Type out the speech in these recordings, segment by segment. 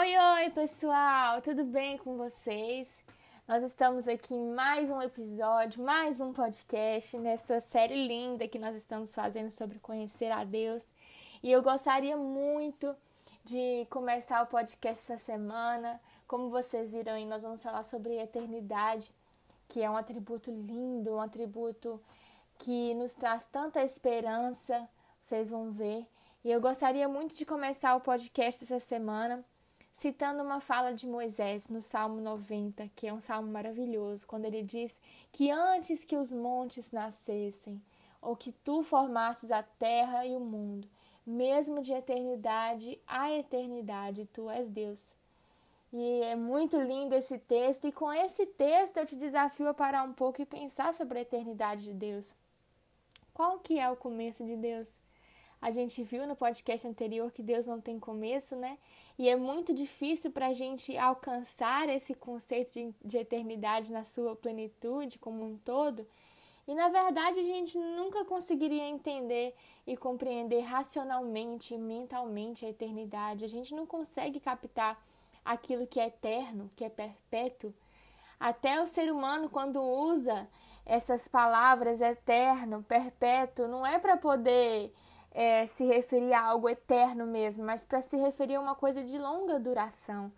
Oi, oi, pessoal, tudo bem com vocês? Nós estamos aqui em mais um episódio, mais um podcast nessa série linda que nós estamos fazendo sobre conhecer a Deus. E eu gostaria muito de começar o podcast essa semana. Como vocês viram aí, nós vamos falar sobre eternidade, que é um atributo lindo, um atributo que nos traz tanta esperança. Vocês vão ver. E eu gostaria muito de começar o podcast essa semana citando uma fala de Moisés no Salmo 90, que é um salmo maravilhoso, quando ele diz que antes que os montes nascessem, ou que tu formasses a terra e o mundo, mesmo de eternidade a eternidade, tu és Deus. E é muito lindo esse texto, e com esse texto eu te desafio a parar um pouco e pensar sobre a eternidade de Deus. Qual que é o começo de Deus? A gente viu no podcast anterior que Deus não tem começo, né? E é muito difícil para a gente alcançar esse conceito de, de eternidade na sua plenitude como um todo. E na verdade a gente nunca conseguiria entender e compreender racionalmente mentalmente a eternidade. A gente não consegue captar aquilo que é eterno, que é perpétuo. Até o ser humano, quando usa essas palavras eterno, perpétuo, não é para poder é, se referir a algo eterno mesmo, mas para se referir a uma coisa de longa duração.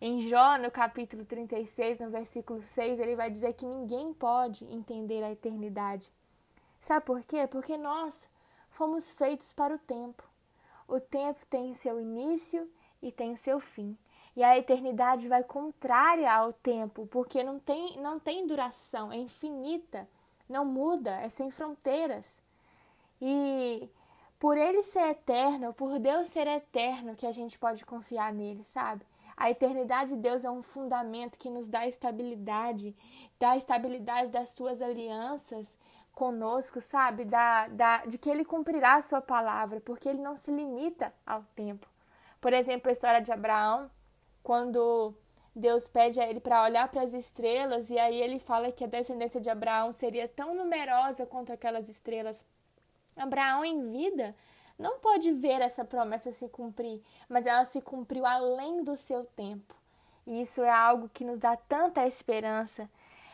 Em Jó, no capítulo 36, no versículo 6, ele vai dizer que ninguém pode entender a eternidade. Sabe por quê? Porque nós fomos feitos para o tempo. O tempo tem seu início e tem seu fim. E a eternidade vai contrária ao tempo, porque não tem, não tem duração, é infinita, não muda, é sem fronteiras. E por ele ser eterno, por Deus ser eterno, que a gente pode confiar nele, sabe? A eternidade de Deus é um fundamento que nos dá estabilidade, dá estabilidade das suas alianças conosco, sabe? Da, da, de que ele cumprirá a sua palavra, porque ele não se limita ao tempo. Por exemplo, a história de Abraão, quando Deus pede a ele para olhar para as estrelas, e aí ele fala que a descendência de Abraão seria tão numerosa quanto aquelas estrelas Abraão, em vida, não pode ver essa promessa se cumprir, mas ela se cumpriu além do seu tempo. E isso é algo que nos dá tanta esperança,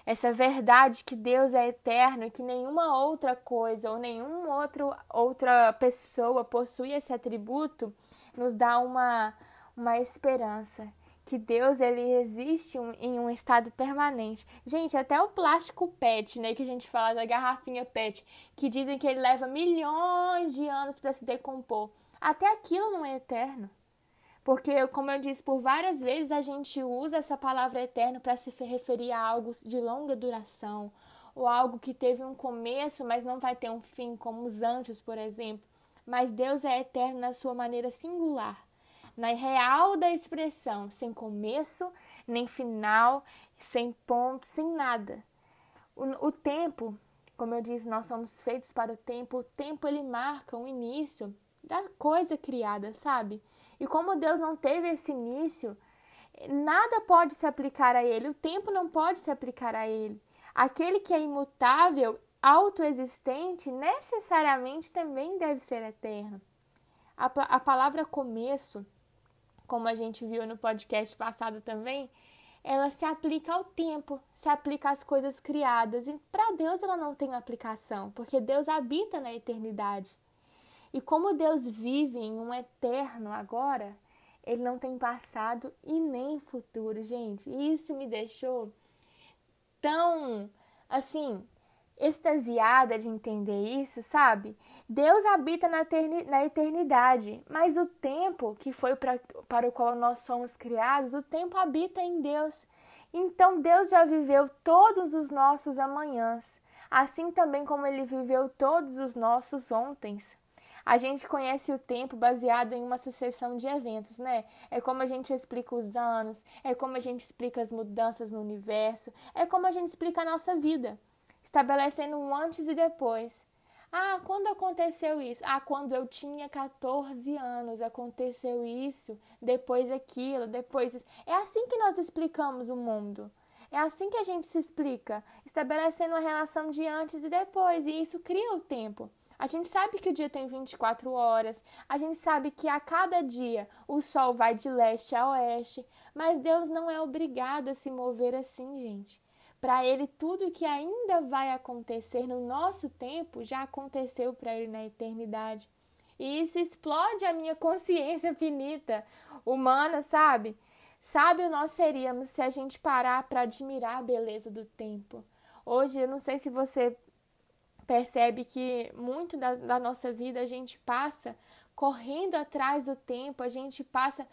essa verdade que Deus é eterno e que nenhuma outra coisa ou nenhuma outro, outra pessoa possui esse atributo, nos dá uma, uma esperança que Deus ele existe em um estado permanente. Gente, até o plástico PET, né, que a gente fala da garrafinha PET, que dizem que ele leva milhões de anos para se decompor. Até aquilo não é eterno. Porque, como eu disse, por várias vezes a gente usa essa palavra eterno para se referir a algo de longa duração, ou algo que teve um começo, mas não vai ter um fim, como os anjos, por exemplo. Mas Deus é eterno na sua maneira singular na real da expressão, sem começo, nem final, sem ponto, sem nada. O, o, tempo, como eu disse, nós somos feitos para o tempo. O tempo ele marca o início da coisa criada, sabe? E como Deus não teve esse início, nada pode se aplicar a ele. O tempo não pode se aplicar a ele. Aquele que é imutável, autoexistente, necessariamente também deve ser eterno. A, a palavra começo como a gente viu no podcast passado também, ela se aplica ao tempo, se aplica às coisas criadas. E para Deus ela não tem aplicação, porque Deus habita na eternidade. E como Deus vive em um eterno agora, ele não tem passado e nem futuro, gente. E isso me deixou tão assim, extasiada de entender isso, sabe? Deus habita na, eternidade, mas o tempo que foi pra, para o qual nós somos criados, o tempo habita em Deus. Então Deus já viveu todos os nossos amanhãs, assim também como ele viveu todos os nossos ontens. A gente conhece o tempo baseado em uma sucessão de eventos, né? É como a gente explica os anos, é como a gente explica as mudanças no universo, é como a gente explica a nossa vida estabelecendo um antes e depois. Ah, quando aconteceu isso? Ah, quando eu tinha 14 anos aconteceu isso, depois aquilo, depois isso. É assim que nós explicamos o mundo. É assim que a gente se explica, estabelecendo uma relação de antes e depois, e isso cria o tempo. A gente sabe que o dia tem 24 horas, a gente sabe que a cada dia o sol vai de leste a oeste, mas Deus não é obrigado a se mover assim, gente. Para ele, tudo que ainda vai acontecer no nosso tempo já aconteceu para ele na eternidade. E isso explode a minha consciência finita, humana, sabe? Sabe nós seríamos se a gente parar para admirar a beleza do tempo. Hoje, eu não sei se você percebe que muito da, da nossa vida a gente passa correndo atrás do tempo, a gente passa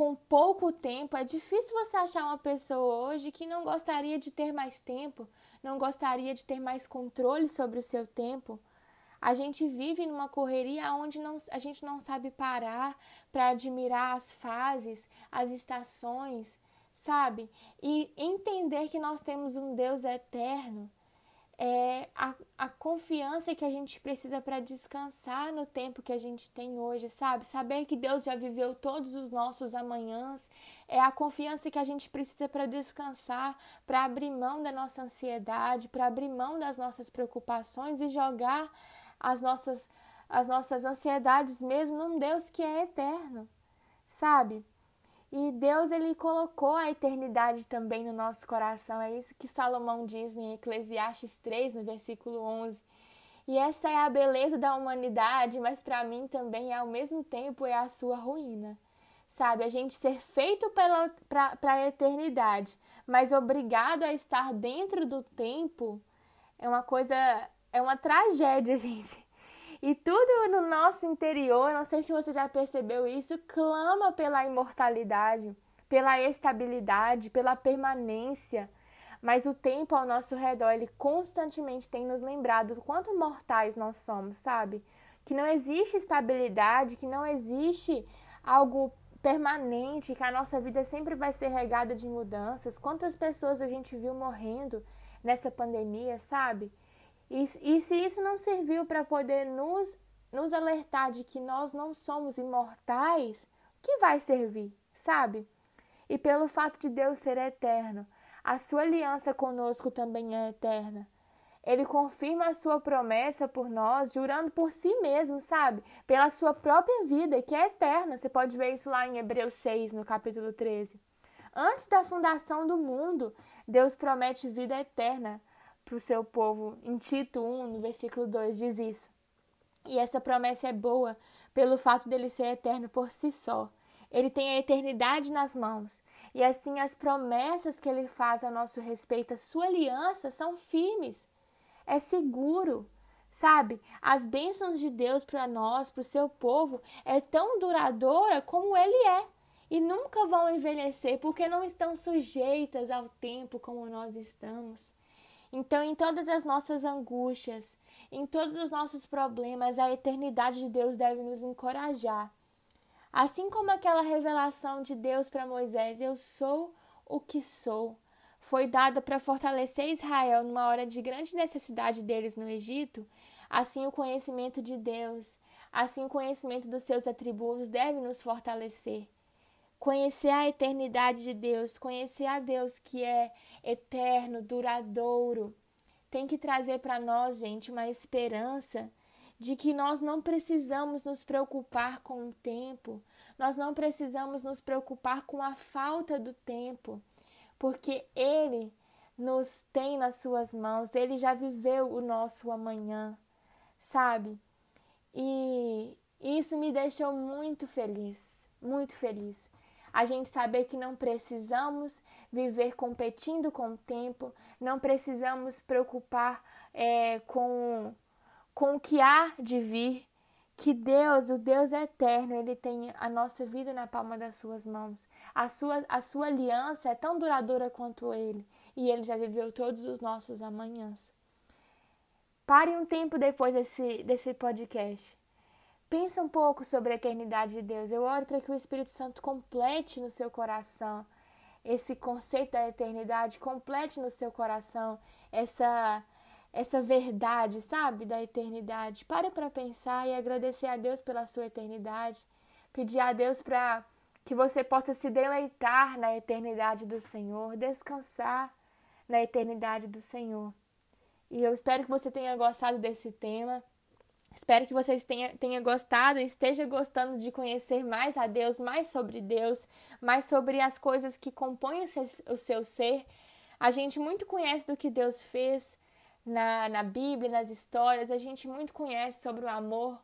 com pouco tempo. É difícil você achar uma pessoa hoje que não gostaria de ter mais tempo, não gostaria de ter mais controle sobre o seu tempo. A gente vive numa correria onde não, a gente não sabe parar para admirar as fases, as estações, sabe? E entender que nós temos um Deus eterno é a, a confiança que a gente precisa para descansar no tempo que a gente tem hoje, sabe? Saber que Deus já viveu todos os nossos amanhãs é a confiança que a gente precisa para descansar, para abrir mão da nossa ansiedade, para abrir mão das nossas preocupações e jogar as nossas, as nossas ansiedades mesmo num Deus que é eterno, sabe? E Deus ele colocou a eternidade também no nosso coração. É isso que Salomão diz em Eclesiastes 3, no versículo 11. E essa é a beleza da humanidade, mas para mim também ao mesmo tempo é a sua ruína. Sabe, a gente ser feito para a eternidade, mas obrigado a estar dentro do tempo é uma coisa, é uma tragédia, gente. E tudo no nosso interior, não sei se você já percebeu isso, clama pela imortalidade, pela estabilidade, pela permanência. Mas o tempo ao nosso redor, ele constantemente tem nos lembrado do quanto mortais nós somos, sabe? Que não existe estabilidade, que não existe algo permanente, que a nossa vida sempre vai ser regada de mudanças. Quantas pessoas a gente viu morrendo nessa pandemia, sabe? E, e se isso não serviu para poder nos, nos alertar de que nós não somos imortais, que vai servir, sabe? E pelo fato de Deus ser eterno, a sua aliança conosco também é eterna. Ele confirma a sua promessa por nós, jurando por si mesmo, sabe? Pela sua própria vida, que é eterna. Você pode ver isso lá em Hebreus 6, no capítulo 13. Antes da fundação do mundo, Deus promete vida eterna para o seu povo. Em Tito 1, no versículo 2, diz isso. E essa promessa é boa pelo fato dele ser eterno por si só. Ele tem a eternidade nas mãos. E assim as promessas que ele faz a nosso respeito, a sua aliança, são firmes. É seguro. Sabe, as bênçãos de Deus para nós, para o seu povo, é tão duradoura como ele é. E nunca vão envelhecer porque não estão sujeitas ao tempo como nós estamos. Então, em todas as nossas angústias, em todos os nossos problemas, a eternidade de Deus deve nos encorajar. Assim como aquela revelação de Deus para Moisés, eu sou o que sou, foi dada para fortalecer Israel numa hora de grande necessidade deles no Egito, assim o conhecimento de Deus, assim o conhecimento dos seus atributos deve nos fortalecer. Conhecer a eternidade de Deus, conhecer a Deus que é eterno, duradouro, tem que trazer para nós, gente, uma esperança de que nós não precisamos nos preocupar com o tempo, nós não precisamos nos preocupar com a falta do tempo, porque Ele nos tem nas Suas mãos, Ele já viveu o nosso amanhã, sabe? E isso me deixou muito feliz, muito feliz a gente saber que não precisamos viver competindo com o tempo, não precisamos preocupar é, com, com o que há de vir, que Deus, o Deus eterno, Ele tem a nossa vida na palma das suas mãos. A sua, a sua aliança é tão duradoura quanto Ele, e Ele já viveu todos os nossos amanhãs. Pare um tempo depois desse, desse podcast Pensa um pouco sobre a eternidade de Deus. Eu oro para que o Espírito Santo complete no seu coração esse conceito da eternidade, complete no seu coração essa essa verdade, sabe, da eternidade. Pare para pensar e agradecer a Deus pela sua eternidade. Pedir a Deus para que você possa se deleitar na eternidade do Senhor, descansar na eternidade do Senhor. E eu espero que você tenha gostado desse tema. Espero que vocês tenham tenha gostado e esteja gostando de conhecer mais a Deus, mais sobre Deus, mais sobre as coisas que compõem o seu, o seu ser. A gente muito conhece do que Deus fez na, na Bíblia, nas histórias, a gente muito conhece sobre o amor,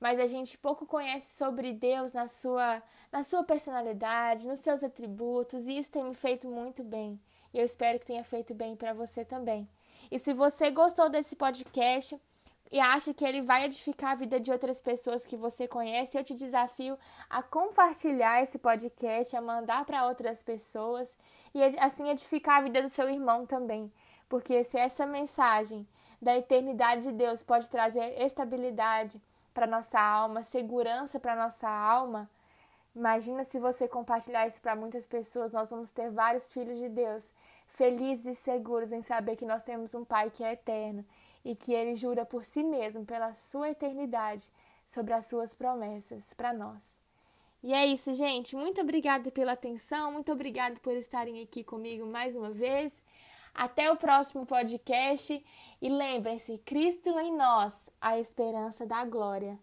mas a gente pouco conhece sobre Deus na sua, na sua personalidade, nos seus atributos, e isso tem me feito muito bem. E eu espero que tenha feito bem para você também. E se você gostou desse podcast, e acha que ele vai edificar a vida de outras pessoas que você conhece, eu te desafio a compartilhar esse podcast, a mandar para outras pessoas e assim edificar a vida do seu irmão também. Porque se essa mensagem da eternidade de Deus pode trazer estabilidade para nossa alma, segurança para nossa alma, imagina se você compartilhar isso para muitas pessoas, nós vamos ter vários filhos de Deus felizes e seguros em saber que nós temos um Pai que é eterno e que ele jura por si mesmo, pela sua eternidade, sobre as suas promessas para nós. E é isso, gente. Muito obrigada pela atenção, muito obrigada por estarem aqui comigo mais uma vez. Até o próximo podcast e lembrem-se: Cristo em nós, a esperança da glória.